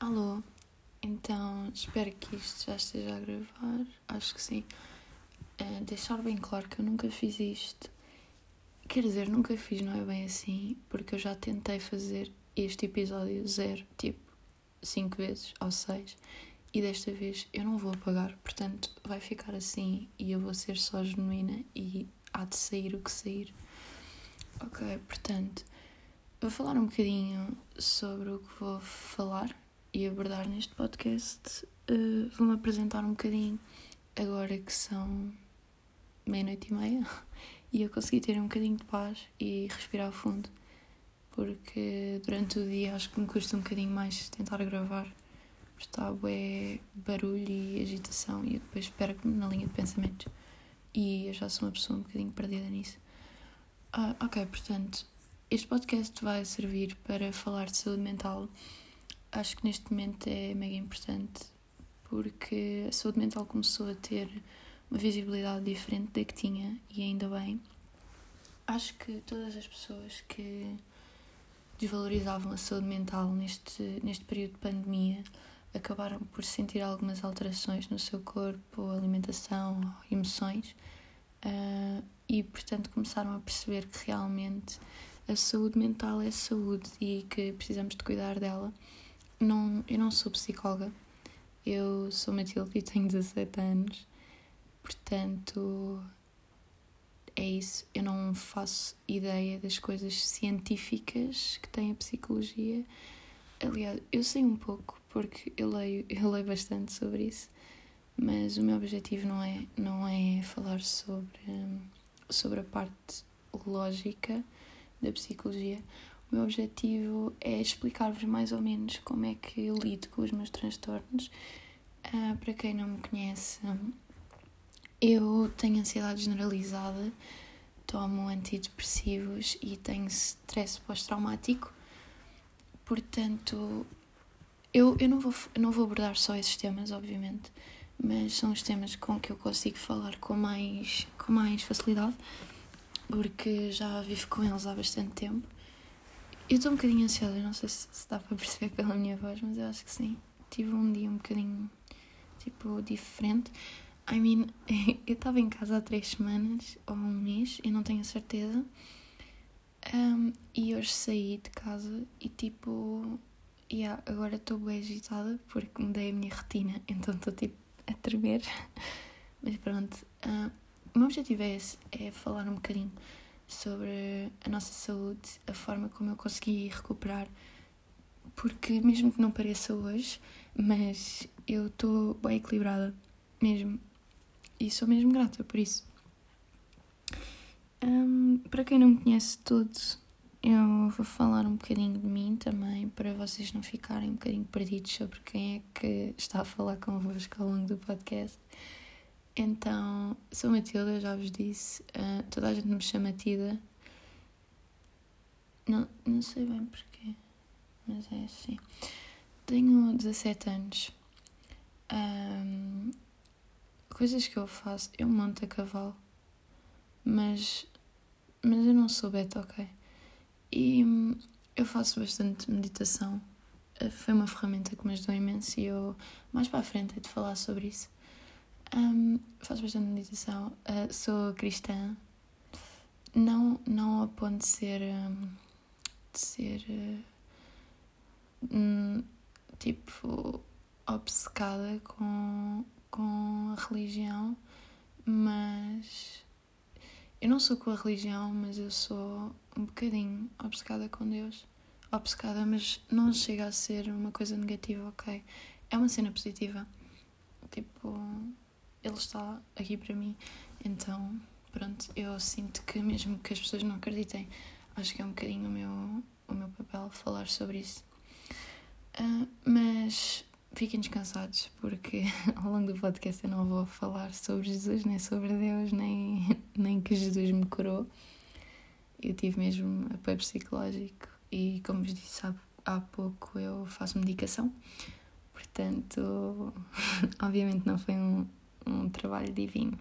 Alô, então espero que isto já esteja a gravar. Acho que sim. Uh, deixar bem claro que eu nunca fiz isto. Quer dizer, nunca fiz, não é bem assim, porque eu já tentei fazer este episódio zero, tipo, cinco vezes ou seis, e desta vez eu não vou apagar, portanto vai ficar assim e eu vou ser só genuína e há de sair o que sair. Ok, portanto, vou falar um bocadinho sobre o que vou falar e abordar neste podcast, uh, vou-me apresentar um bocadinho agora que são meia-noite e meia e eu consegui ter um bocadinho de paz e respirar fundo porque durante o dia acho que me custa um bocadinho mais tentar gravar está é barulho e agitação e eu depois perco-me na linha de pensamentos e eu já sou uma pessoa um bocadinho perdida nisso. Ah, ok, portanto, este podcast vai servir para falar de saúde mental acho que neste momento é mega importante porque a saúde mental começou a ter uma visibilidade diferente da que tinha e ainda bem. Acho que todas as pessoas que desvalorizavam a saúde mental neste, neste período de pandemia acabaram por sentir algumas alterações no seu corpo, alimentação, emoções uh, e, portanto, começaram a perceber que realmente a saúde mental é saúde e que precisamos de cuidar dela não, eu não sou psicóloga. Eu sou Matilde e tenho 17 anos. Portanto, é isso. Eu não faço ideia das coisas científicas que tem a psicologia. Aliás, eu sei um pouco porque eu leio, eu leio bastante sobre isso, mas o meu objetivo não é, não é falar sobre, sobre a parte lógica da psicologia. O meu objetivo é explicar-vos mais ou menos como é que eu lido com os meus transtornos. Uh, para quem não me conhece, eu tenho ansiedade generalizada, tomo antidepressivos e tenho stress pós-traumático. Portanto, eu, eu não, vou, não vou abordar só esses temas, obviamente, mas são os temas com que eu consigo falar com mais, com mais facilidade, porque já vivo com eles há bastante tempo. Eu estou um bocadinho ansiosa, não sei se, se dá para perceber pela minha voz, mas eu acho que sim. Tive um dia um bocadinho, tipo, diferente. I mean, eu estava em casa há três semanas ou um mês, eu não tenho certeza. Um, e hoje saí de casa e tipo, yeah, agora estou bem agitada porque mudei a minha rotina, então estou tipo a tremer. Mas pronto, uh, o meu objetivo é esse, é falar um bocadinho sobre a nossa saúde, a forma como eu consegui recuperar, porque mesmo que não pareça hoje, mas eu estou bem equilibrada, mesmo, e sou mesmo grata por isso. Um, para quem não me conhece todos, eu vou falar um bocadinho de mim também, para vocês não ficarem um bocadinho perdidos sobre quem é que está a falar convosco ao longo do podcast. Então, sou Matilda, já vos disse. Uh, toda a gente me chama Tida. Não, não sei bem porquê, mas é assim. Tenho 17 anos. Um, coisas que eu faço, eu monto a cavalo, mas, mas eu não sou beta, ok? E eu faço bastante meditação. Uh, foi uma ferramenta que me ajudou imenso e eu, mais para a frente, hei de falar sobre isso. Um, faço bastante meditação. Uh, sou cristã. Não, não a ponto de ser. Um, de ser. Uh, um, tipo. obcecada com, com a religião, mas. Eu não sou com a religião, mas eu sou um bocadinho obcecada com Deus. Obcecada, mas não chega a ser uma coisa negativa, ok? É uma cena positiva. Tipo, ele está aqui para mim. Então, pronto, eu sinto que mesmo que as pessoas não acreditem, acho que é um bocadinho o meu, o meu papel falar sobre isso. Uh, mas fiquem descansados, porque ao longo do podcast eu não vou falar sobre Jesus, nem sobre Deus, nem, nem que Jesus me curou. Eu tive mesmo apoio psicológico e, como vos disse há, há pouco, eu faço medicação. Portanto, obviamente não foi um, um trabalho divino.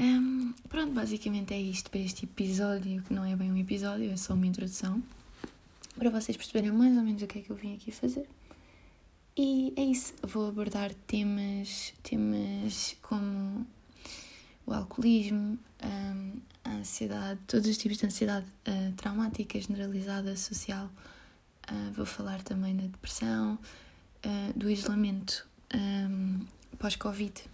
Um, pronto, basicamente é isto para este episódio, que não é bem um episódio, é só uma introdução. para vocês perceberem mais ou menos o que é que eu vim aqui fazer. E é isso, vou abordar temas, temas como o alcoolismo, hum, a ansiedade, todos os tipos de ansiedade uh, traumática, generalizada, social. Uh, vou falar também da depressão, uh, do isolamento um, pós-Covid,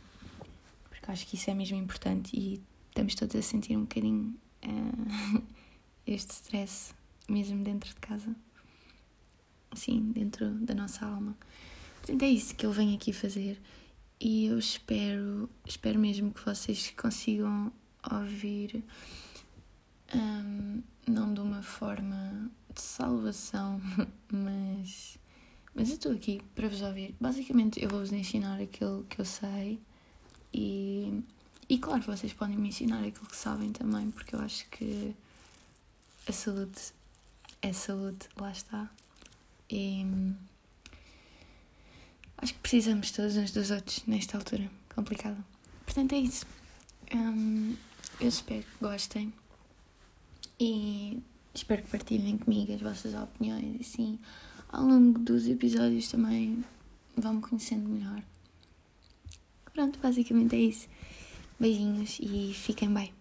porque acho que isso é mesmo importante e estamos todos a sentir um bocadinho este stress mesmo dentro de casa, assim, dentro da nossa alma. Portanto, é isso que ele vem aqui fazer e eu espero, espero mesmo que vocês consigam ouvir um, não de uma forma de salvação, mas, mas eu estou aqui para vos ouvir. Basicamente, eu vou-vos ensinar aquilo que eu sei e, e, claro, vocês podem me ensinar aquilo que sabem também, porque eu acho que a saúde é saúde, lá está. E acho que precisamos todos uns dos outros nesta altura complicada. Portanto, é isso. Um, eu espero que gostem e espero que partilhem comigo as vossas opiniões assim ao longo dos episódios também vão-me conhecendo melhor. Pronto, basicamente é isso. Beijinhos e fiquem bem.